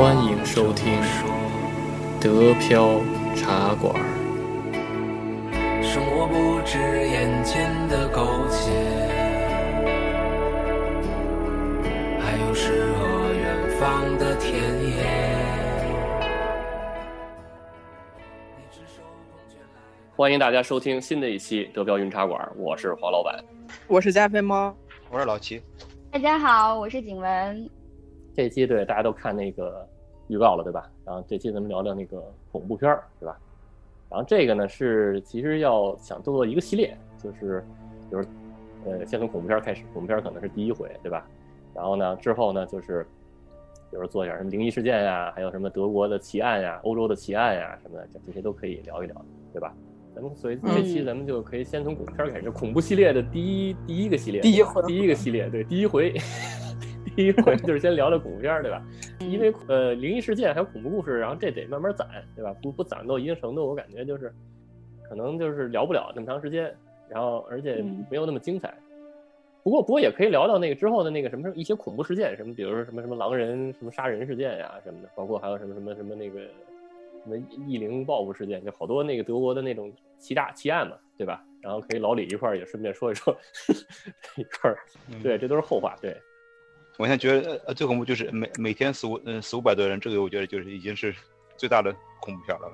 欢迎收听德飘茶馆。生活不止眼前的苟且，还有诗和远方的田野。欢迎大家收听新的一期德标云茶馆，我是黄老板，我是加菲猫，我是老齐。大家好，我是景文。这期对大家都看那个预告了，对吧？然后这期咱们聊聊那个恐怖片儿，对吧？然后这个呢是其实要想做一个系列，就是比如呃先从恐怖片开始，恐怖片可能是第一回，对吧？然后呢之后呢就是比如做一点什么灵异事件呀，还有什么德国的奇案呀、欧洲的奇案呀什么的，这些都可以聊一聊，对吧？咱们所以这期咱们就可以先从恐怖片开始，就恐怖系列的第一第一个系列，第一回第一个系列，对，第一回。第一回就是先聊聊恐怖片，对吧？因为呃，灵异事件还有恐怖故事，然后这得慢慢攒，对吧？不不攒到一定程度，我感觉就是可能就是聊不了那么长时间，然后而且没有那么精彩。不过不过也可以聊到那个之后的那个什么一些恐怖事件，什么比如说什么什么狼人什么杀人事件呀什么的，包括还有什么什么什么那个什么异灵报复事件，就好多那个德国的那种奇大奇案嘛，对吧？然后可以老李一块儿也顺便说一说 一块儿，对，这都是后话，对。我现在觉得，呃，最恐怖就是每每天四五，嗯，四五百多人，这个我觉得就是已经是最大的恐怖片了。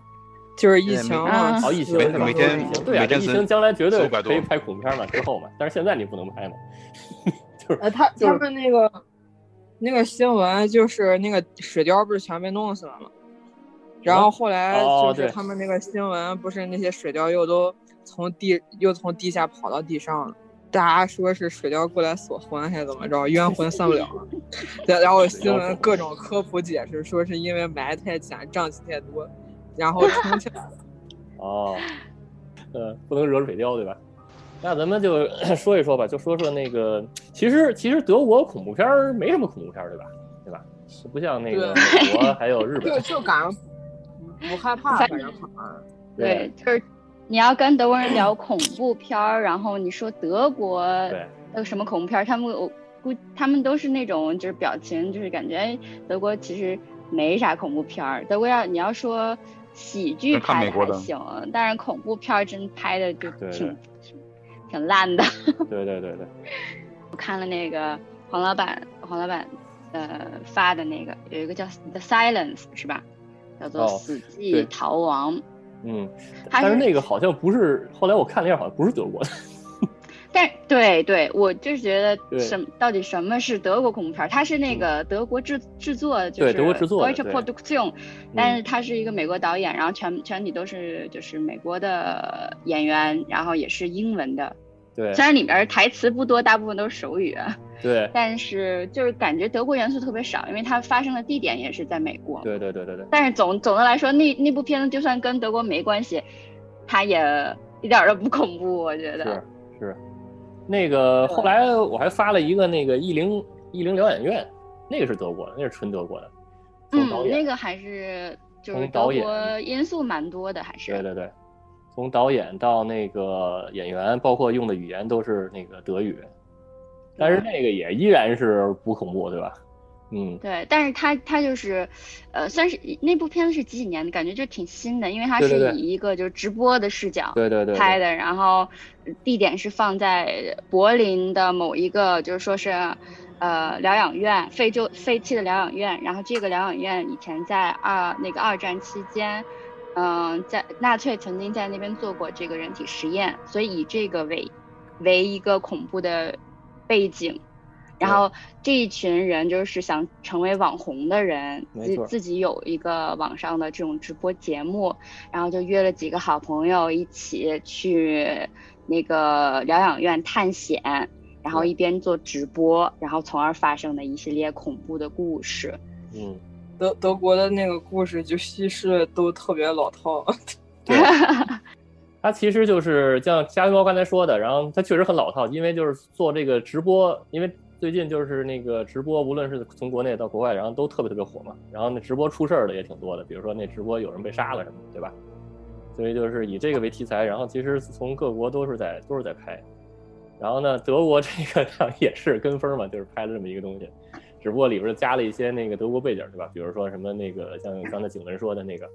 就是疫情啊，哦，疫情，每天对啊，疫情将来绝对可以拍恐怖片嘛，之后嘛，但是现在你不能拍嘛。就是呃，他他们那个那个新闻就是那个水貂不是全被弄死了吗？然后后来就是他们那个新闻不是那些水貂又都从地又从地下跑到地上了。大家说是水貂过来锁魂还是怎么着，冤魂散不了了。然后新闻各种科普解释，说是因为埋太浅，瘴气太多，然后冲 起来了。哦，呃，不能惹水貂，对吧？那咱们就 说一说吧，就说说那个，其实其实德国恐怖片没什么恐怖片，对吧？对吧？不像那个美国还有日本，就就感觉不害怕，反正对，就是。你要跟德国人聊恐怖片儿，然后你说德国的什么恐怖片儿，他们我估他们都是那种就是表情，就是感觉德国其实没啥恐怖片儿。德国要你要说喜剧拍的还行，但是恐怖片儿真拍的就挺挺烂的。对对对对，我看了那个黄老板黄老板呃发的那个，有一个叫《The Silence》是吧？叫做《死寂逃亡》。嗯，但是那个好像不是，后来我看了一下，好像不是德国的。但对对，我就是觉得什到底什么是德国恐怖片？它是那个德国制制作，就是德国制作，Deutsche Produktion，但是它是一个美国导演，然后全全体都是就是美国的演员，然后也是英文的。对，虽然里面台词不多，大部分都是手语。对，但是就是感觉德国元素特别少，因为它发生的地点也是在美国。对对对对对。但是总总的来说，那那部片子就算跟德国没关系，它也一点都不恐怖，我觉得。是是，那个后来我还发了一个那个艺灵艺灵疗养院，那个是德国的，那是纯德国的。嗯，那个还是就是德国因素蛮多的，还是。对对对，从导演到那个演员，包括用的语言都是那个德语。但是那个也依然是不恐怖，对吧？嗯，对。但是他他就是，呃，算是那部片子是几几年的？感觉就挺新的，因为它是以一个就是直播的视角对对对拍的，然后地点是放在柏林的某一个就是说是呃疗养院，废旧废弃的疗养院。然后这个疗养院以前在二那个二战期间，嗯，在纳粹曾经在那边做过这个人体实验，所以以这个为为一个恐怖的。背景，然后这一群人就是想成为网红的人，自自己有一个网上的这种直播节目，然后就约了几个好朋友一起去那个疗养院探险，然后一边做直播，然后从而发生的一系列恐怖的故事。嗯，德德国的那个故事就叙事都特别老套。对。他其实就是像加菲猫刚才说的，然后他确实很老套，因为就是做这个直播，因为最近就是那个直播，无论是从国内到国外，然后都特别特别火嘛。然后那直播出事儿的也挺多的，比如说那直播有人被杀了什么，对吧？所以就是以这个为题材，然后其实从各国都是在都是在拍。然后呢，德国这个 也是跟风嘛，就是拍了这么一个东西。只不过里边加了一些那个德国背景，对吧？比如说什么那个像刚才景文说的那个，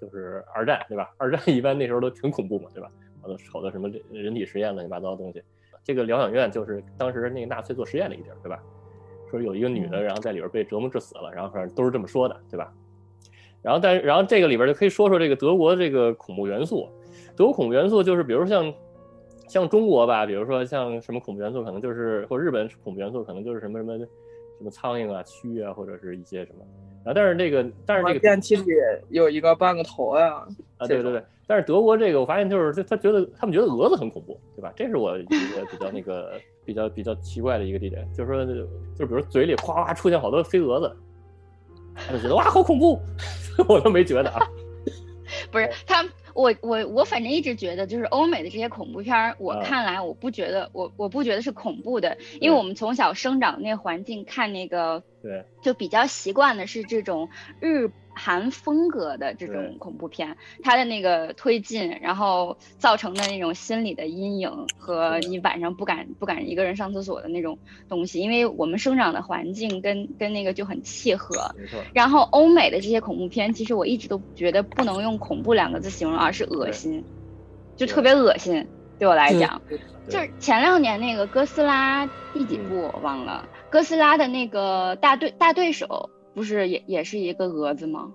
就是二战，对吧？二战一般那时候都挺恐怖嘛，对吧？好多好多什么人体实验乱七八糟的东西。这个疗养院就是当时那个纳粹做实验的一个地儿，对吧？说有一个女的，然后在里边被折磨致死了，然后反正都是这么说的，对吧？然后但然后这个里边就可以说说这个德国这个恐怖元素。德国恐怖元素就是比如像像中国吧，比如说像什么恐怖元素，可能就是或日本恐怖元素可能就是什么什么什么苍蝇啊、蛆啊，或者是一些什么。然啊，但是那个但是这个电梯里有一个半个头呀。啊，对对对。但是德国这个我发现就是他他觉得他们觉得蛾子很恐怖，对吧？这是我一个比较那个比较比较奇怪的一个地点，就是说就比如嘴里哗哗出现好多飞蛾子，他就觉得哇好恐怖，我都没觉得啊。不是他。我我我反正一直觉得，就是欧美的这些恐怖片儿，我看来我不觉得，我我不觉得是恐怖的，因为我们从小生长那环境看那个，对，就比较习惯的是这种日。韩风格的这种恐怖片，它的那个推进，然后造成的那种心理的阴影和你晚上不敢不敢一个人上厕所的那种东西，因为我们生长的环境跟跟那个就很契合。没错。然后欧美的这些恐怖片，其实我一直都觉得不能用恐怖两个字形容，而是恶心，就特别恶心。对我来讲，就是前两年那个哥斯拉第几部我忘了，哥斯拉的那个大对大对手。不是也也是一个蛾子吗？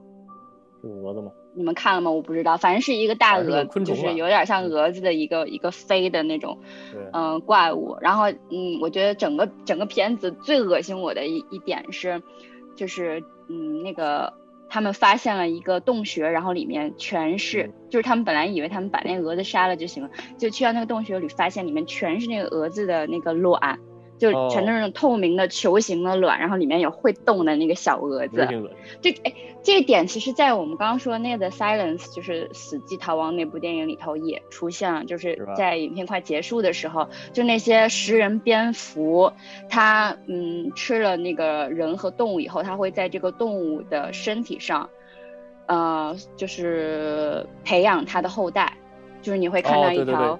是蛾子吗？你们看了吗？我不知道，反正是一个大蛾，就是有点像蛾子的一个一个飞的那种，嗯，怪物。然后，嗯，我觉得整个整个片子最恶心我的一一点是，就是嗯，那个他们发现了一个洞穴，然后里面全是，就是他们本来以为他们把那个蛾子杀了就行了，就去到那个洞穴里，发现里面全是那个蛾子的那个卵。就全都是那种透明的球形的卵，然后里面有会动的那个小蛾子。这哎，这一点其实，在我们刚刚说那个《Silence》就是《死寂逃亡》那部电影里头也出现了，就是在影片快结束的时候，就那些食人蝙蝠，它嗯吃了那个人和动物以后，它会在这个动物的身体上，呃，就是培养它的后代，就是你会看到一条。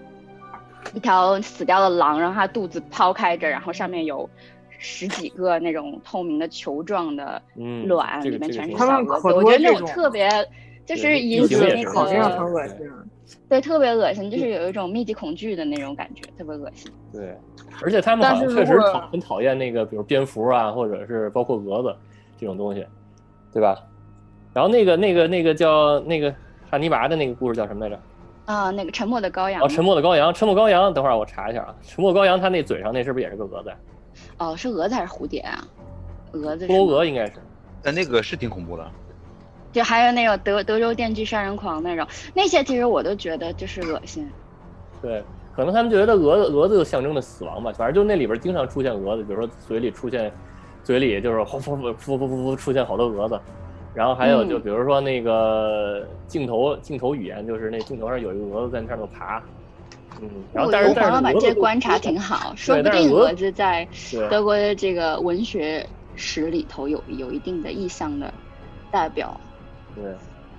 一条死掉的狼，然后它肚子剖开着，然后上面有十几个那种透明的球状的卵，里面全是小蛾子。我觉得那种特别，就是引起那个。对，特别恶心，就是有一种密集恐惧的那种感觉，特别恶心。对，而且他们好像确实讨很讨厌那个，比如蝙蝠啊，或者是包括蛾子这种东西，对吧？然后那个那个那个叫那个汉尼拔的那个故事叫什么来着？啊，那个沉默的羔羊。哦，沉默的羔羊，沉默羔羊。等会儿我查一下啊，沉默羔羊，它那嘴上那是不是也是个蛾子？哦，是蛾子还是蝴蝶啊？蛾子。多蛾应该是。但那个是挺恐怖的。就还有那个德德州电锯杀人狂那种，那些其实我都觉得就是恶心。对，可能他们觉得蛾子蛾子就象征着死亡吧，反正就那里边经常出现蛾子，比如说嘴里出现，嘴里就是呼呼呼呼呼呼出现好多蛾子。然后还有就比如说那个镜头镜头语言，就是那镜头上有一个蛾子在那上头爬，嗯，然后但是但是把这观察挺好，说不定蛾子在德国的这个文学史里头有有一定的意象的代表。对，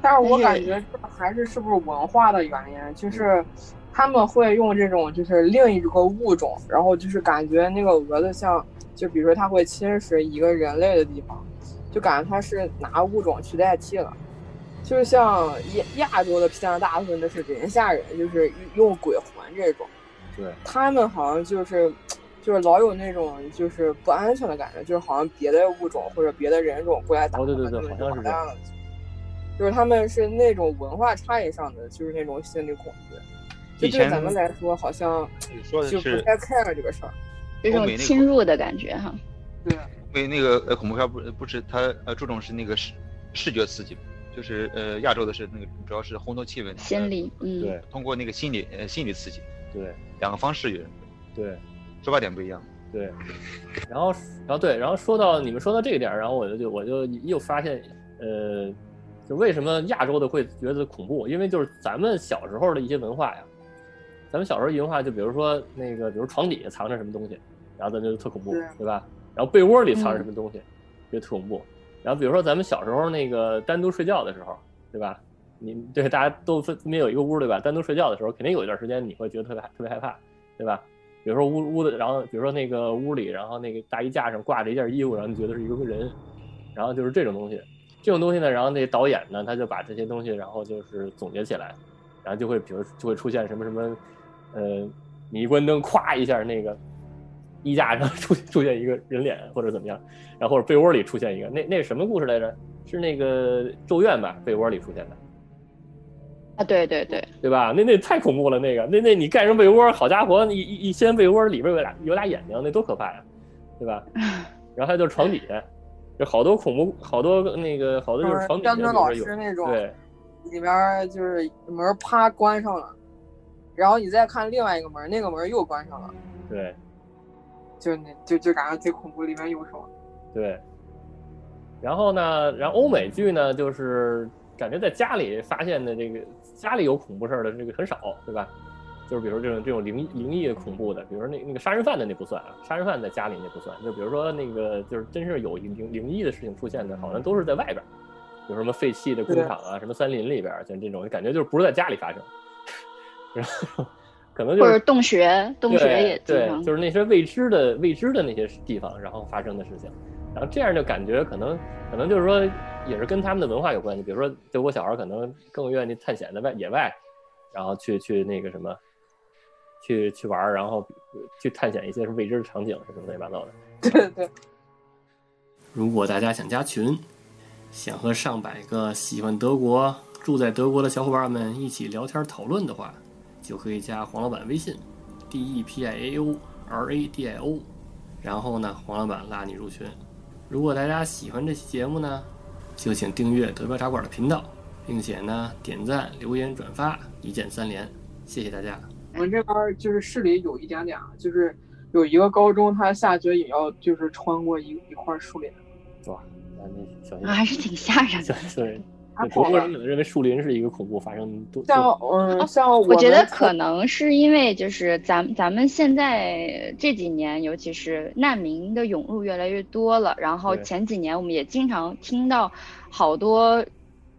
但是我感觉这还是是不是文化的原因，就是他们会用这种就是另一个物种，然后就是感觉那个蛾子像，就比如说它会侵蚀一个人类的地方。就感觉它是拿物种去代替了，就是像亚亚洲的片，大部分都是人吓人，就是用鬼魂这种。对，他们好像就是，就是老有那种就是不安全的感觉，就是好像别的物种或者别的人种过来打，对对对，好像是这样。就是他们是那种文化差异上的，就是那种心理恐惧。就对咱们来说，好像就不太 care 这个事儿，这种侵入的感觉哈。对。因为那个呃恐怖片不不是它呃注重是那个视视觉刺激，就是呃亚洲的是那个主要是烘托气氛，心理嗯对，通过那个心理呃心理刺激，对两个方式有对出发点不一样，对，然后然后对然后说到你们说到这个点，然后我就就我就又发现呃就为什么亚洲的会觉得恐怖，因为就是咱们小时候的一些文化呀，咱们小时候文化就比如说那个比如床底下藏着什么东西，然后咱就特恐怖，对吧？然后被窝里藏着什么东西，也特恐怖。然后比如说咱们小时候那个单独睡觉的时候，对吧？你对大家都分分别有一个屋，对吧？单独睡觉的时候，肯定有一段时间你会觉得特别特别害怕，对吧？比如说屋屋的，然后比如说那个屋里，然后那个大衣架上挂着一件衣服，然后你觉得是一个人，然后就是这种东西，这种东西呢，然后那导演呢，他就把这些东西，然后就是总结起来，然后就会比如就会出现什么什么，呃，你一关灯，咵一下那个衣架上 出出现一个人脸或者怎么样，然后或者被窝里出现一个，那那是什么故事来着？是那个咒怨吧？被窝里出现的。啊，对对对，对吧？那那太恐怖了，那个那那你盖上被窝，好家伙，你一一掀被窝，里边有俩有俩眼睛，那多可怕呀，对吧？然后还有就是床底下，就好多恐怖，好多那个好多就是床底下老师那种，对，里边就是门啪关上了，然后你再看另外一个门，那个门又关上了，对，就那就就感觉最恐怖，里面有什么？对，然后呢，然后欧美剧呢，就是感觉在家里发现的这个。家里有恐怖事儿的这个很少，对吧？就是比如这种这种灵异灵异的恐怖的，比如说那那个杀人犯的那不算啊，杀人犯在家里那不算。就比如说那个就是真是有灵灵异的事情出现的，好像都是在外边，比如什么废弃的工厂啊，什么森林里边，像这种感觉就是不是在家里发生，然后可能就是洞穴，洞穴也对，就是那些未知的未知的那些地方，然后发生的事情。然后这样就感觉可能可能就是说也是跟他们的文化有关系，比如说德国小孩可能更愿意探险在外野外，然后去去那个什么，去去玩然后去探险一些未知的场景什么乱七八糟的。对对。如果大家想加群，想和上百个喜欢德国、住在德国的小伙伴们一起聊天讨论的话，就可以加黄老板微信：d e p i a o r a d i o，然后呢，黄老板拉你入群。如果大家喜欢这期节目呢，就请订阅德标茶馆的频道，并且呢点赞、留言、转发，一键三连，谢谢大家。我们这边就是市里有一点点，就是有一个高中，他下学也要就是穿过一一块树林。哇，那你小心，还是挺吓人的。对。德国人可能认为树林是一个恐怖发生多。像嗯，像我觉得可能是因为就是咱咱们现在这几年，尤其是难民的涌入越来越多了，然后前几年我们也经常听到好多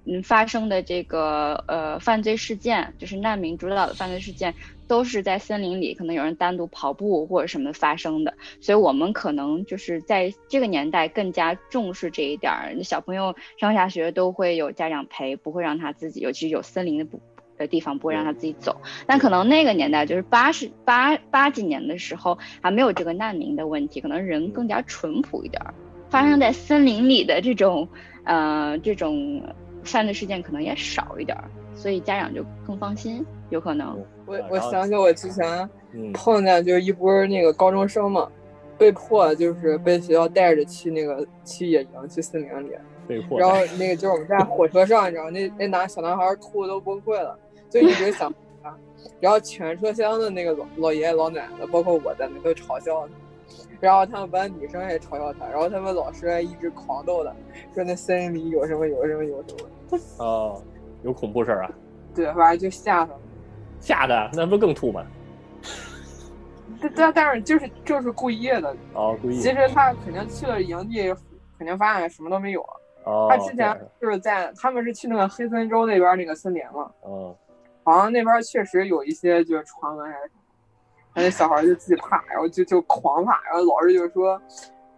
嗯发生的这个呃犯罪事件，就是难民主导的犯罪事件。都是在森林里，可能有人单独跑步或者什么发生的，所以我们可能就是在这个年代更加重视这一点儿。小朋友上下学都会有家长陪，不会让他自己，尤其是有森林的不的地方，不会让他自己走。但可能那个年代就是八十八八几年的时候，还没有这个难民的问题，可能人更加淳朴一点儿，发生在森林里的这种呃这种犯罪事件可能也少一点儿，所以家长就更放心。有可能，我我想起我之前碰见就是一波那个高中生嘛，被迫就是被学校带着去那个去野营去森林里，被迫。然后那个就是我们在火车上，你知道那那男小男孩哭的都崩溃了，就一直想 他。然后全车厢的那个老老爷爷老奶奶，包括我在那都嘲笑他，然后他们班女生也嘲笑他，然后他们老师还一直狂逗他，说那森林里有什么有什么有什么。哦，有恐怖事儿啊？对，反正就吓他。吓的那不更吐吗？但但但是就是就是故意的哦，故意。其实他肯定去了营地，肯定发现什么都没有。哦。他之前就是在他们是去那个黑森州那边那个森林嘛。哦。好像那边确实有一些就是传闻还是什么，那小孩就自己怕，然后就就狂怕，然后老师就说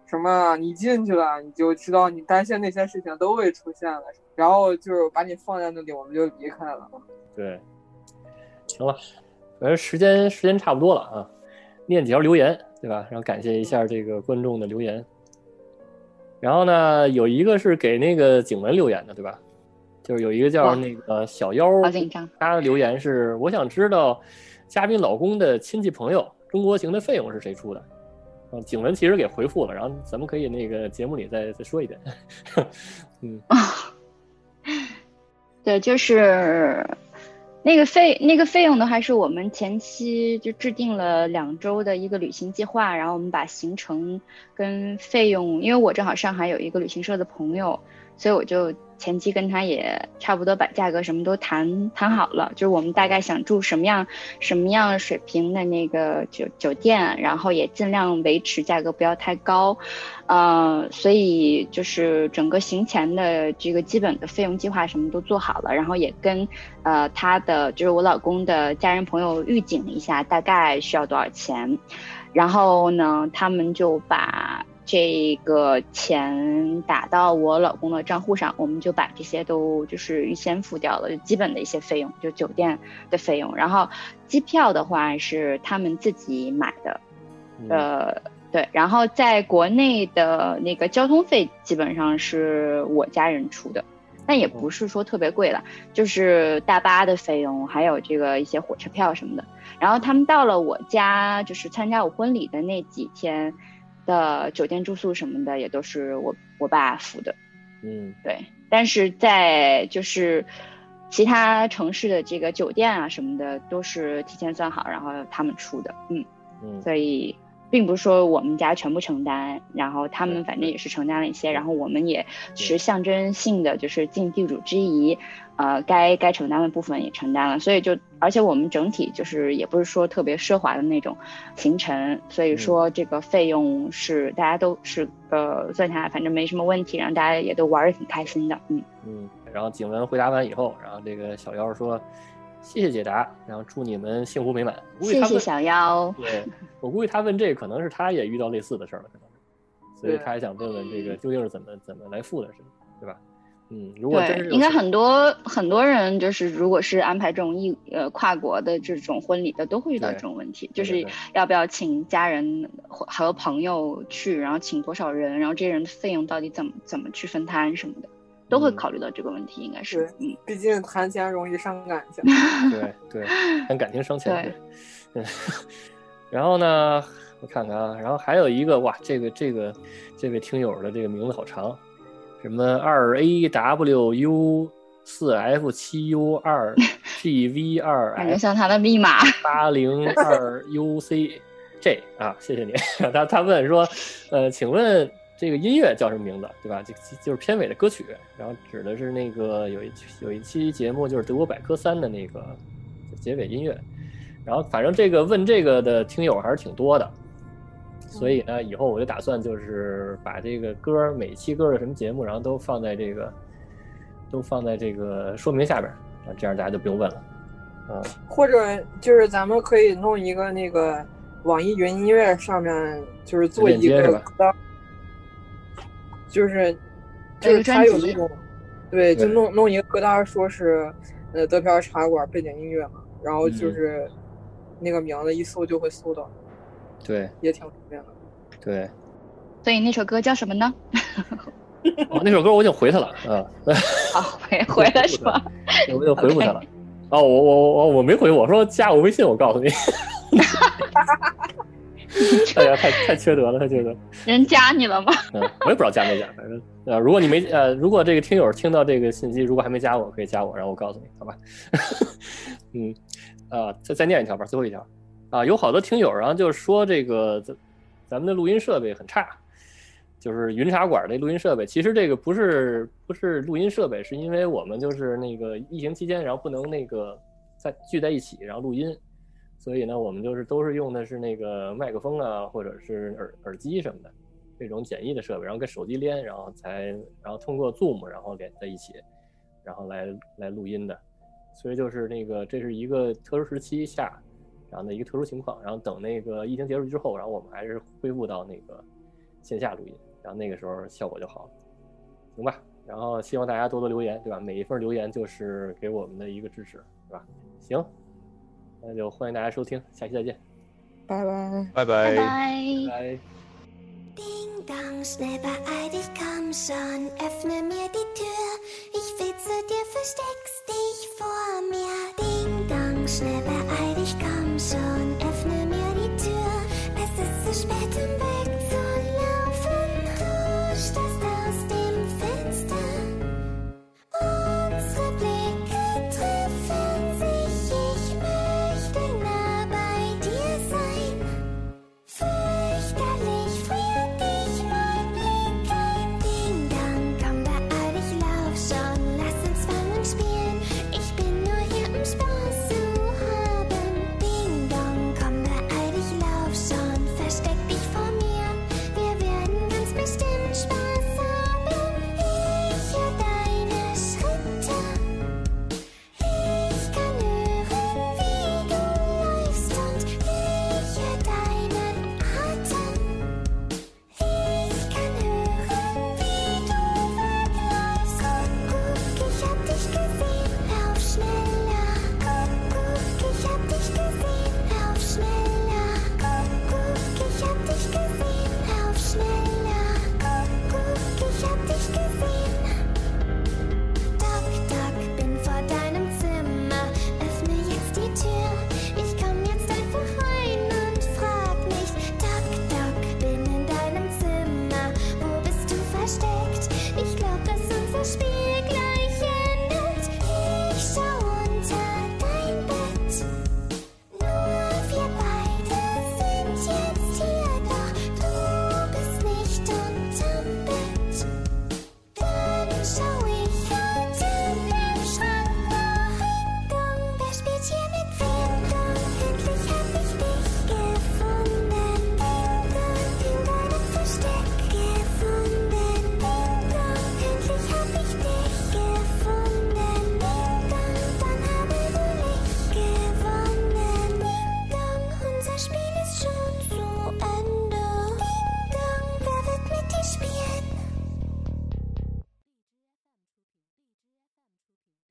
什么你进去了，你就知道你担心那些事情都会出现了，然后就是把你放在那里，我们就离开了。对。行了，反正时间时间差不多了啊，念几条留言，对吧？然后感谢一下这个观众的留言。然后呢，有一个是给那个景文留言的，对吧？就是有一个叫那个小妖，他的留言是：我想知道嘉宾老公的亲戚朋友中国行的费用是谁出的？嗯，景文其实给回复了，然后咱们可以那个节目里再再说一遍。嗯，对，就是。那个费那个费用的话，是我们前期就制定了两周的一个旅行计划，然后我们把行程跟费用，因为我正好上海有一个旅行社的朋友，所以我就前期跟他也差不多把价格什么都谈谈好了，就是我们大概想住什么样什么样水平的那个酒酒店，然后也尽量维持价格不要太高，呃，所以就是整个行前的这个基本的费用计划什么都做好了，然后也跟呃他的就是我老公的家人朋友预警一下大概需要多少钱，然后呢，他们就把。这个钱打到我老公的账户上，我们就把这些都就是预先付掉了，就基本的一些费用，就酒店的费用。然后机票的话是他们自己买的，呃，对。然后在国内的那个交通费基本上是我家人出的，但也不是说特别贵了，就是大巴的费用，还有这个一些火车票什么的。然后他们到了我家，就是参加我婚礼的那几天。的酒店住宿什么的也都是我我爸付的，嗯，对。但是在就是其他城市的这个酒店啊什么的都是提前算好，然后他们出的，嗯嗯。所以并不是说我们家全部承担，然后他们反正也是承担了一些，然后我们也是象征性的就是尽地主之谊。呃，该该承担的部分也承担了，所以就而且我们整体就是也不是说特别奢华的那种行程，所以说这个费用是大家都是呃算下来反正没什么问题，然后大家也都玩的挺开心的，嗯嗯。然后景文回答完以后，然后这个小妖说谢谢解答，然后祝你们幸福美满。谢谢小妖。对我估计他问这可能是他也遇到类似的事儿了，可能是，所以他还想问问这个究竟是怎么怎么来付的，是对吧？嗯，如果对，应该很多很多人就是，如果是安排这种异呃跨国的这种婚礼的，都会遇到这种问题，就是要不要请家人和朋友去，然后请多少人，然后这些人的费用到底怎么怎么去分摊什么的，都会考虑到这个问题，应该是。嗯，毕竟谈钱容易伤感情。对对，谈感情伤钱。对。然后呢，我看看啊，然后还有一个哇，这个这个这位听友的这个名字好长。什么二 a w u 四 f 七 u 二 g v 二，感觉像他的密码。八零二 u c j 啊，谢谢你。他他问说，呃，请问这个音乐叫什么名字？对吧？就就是片尾的歌曲，然后指的是那个有一有一期节目就是德国百科三的那个结尾音乐。然后反正这个问这个的听友还是挺多的。所以呢，以后我就打算就是把这个歌每期歌的什么节目，然后都放在这个，都放在这个说明下边，啊，这样大家就不用问了，嗯。或者就是咱们可以弄一个那个网易云音乐上面就是做一个歌，就是就是他有那种，对，就弄弄一个歌单，说是呃德飘茶馆背景音乐嘛，然后就是那个名字一搜就会搜到。对，也挺方便的。对，所以那首歌叫什么呢？哦，那首歌我已经回他了，嗯。好，回 回了是吧？我就回复他了。哦，我我我我没回，我说加我微信，我告诉你。哎呀，太太缺德了，太缺德。人加你了吗？嗯，我也不知道加没加，反正呃，如果你没呃，如果这个听友听到这个信息，如果还没加我，可以加我，然后我告诉你，好吧？嗯，啊，再再念一条吧，最后一条。啊，有好多听友，然后就是说这个咱咱们的录音设备很差，就是云茶馆的录音设备。其实这个不是不是录音设备，是因为我们就是那个疫情期间，然后不能那个在聚在一起，然后录音，所以呢，我们就是都是用的是那个麦克风啊，或者是耳耳机什么的这种简易的设备，然后跟手机连，然后才然后通过 Zoom 然后连在一起，然后来来录音的。所以就是那个这是一个特殊时期下。然后的一个特殊情况，然后等那个疫情结束之后，然后我们还是恢复到那个线下录音，然后那个时候效果就好了，行吧？然后希望大家多多留言，对吧？每一份留言就是给我们的一个支持，是吧？行，那就欢迎大家收听，下期再见，拜拜，拜拜，拜拜。schnell beeil dich, komm.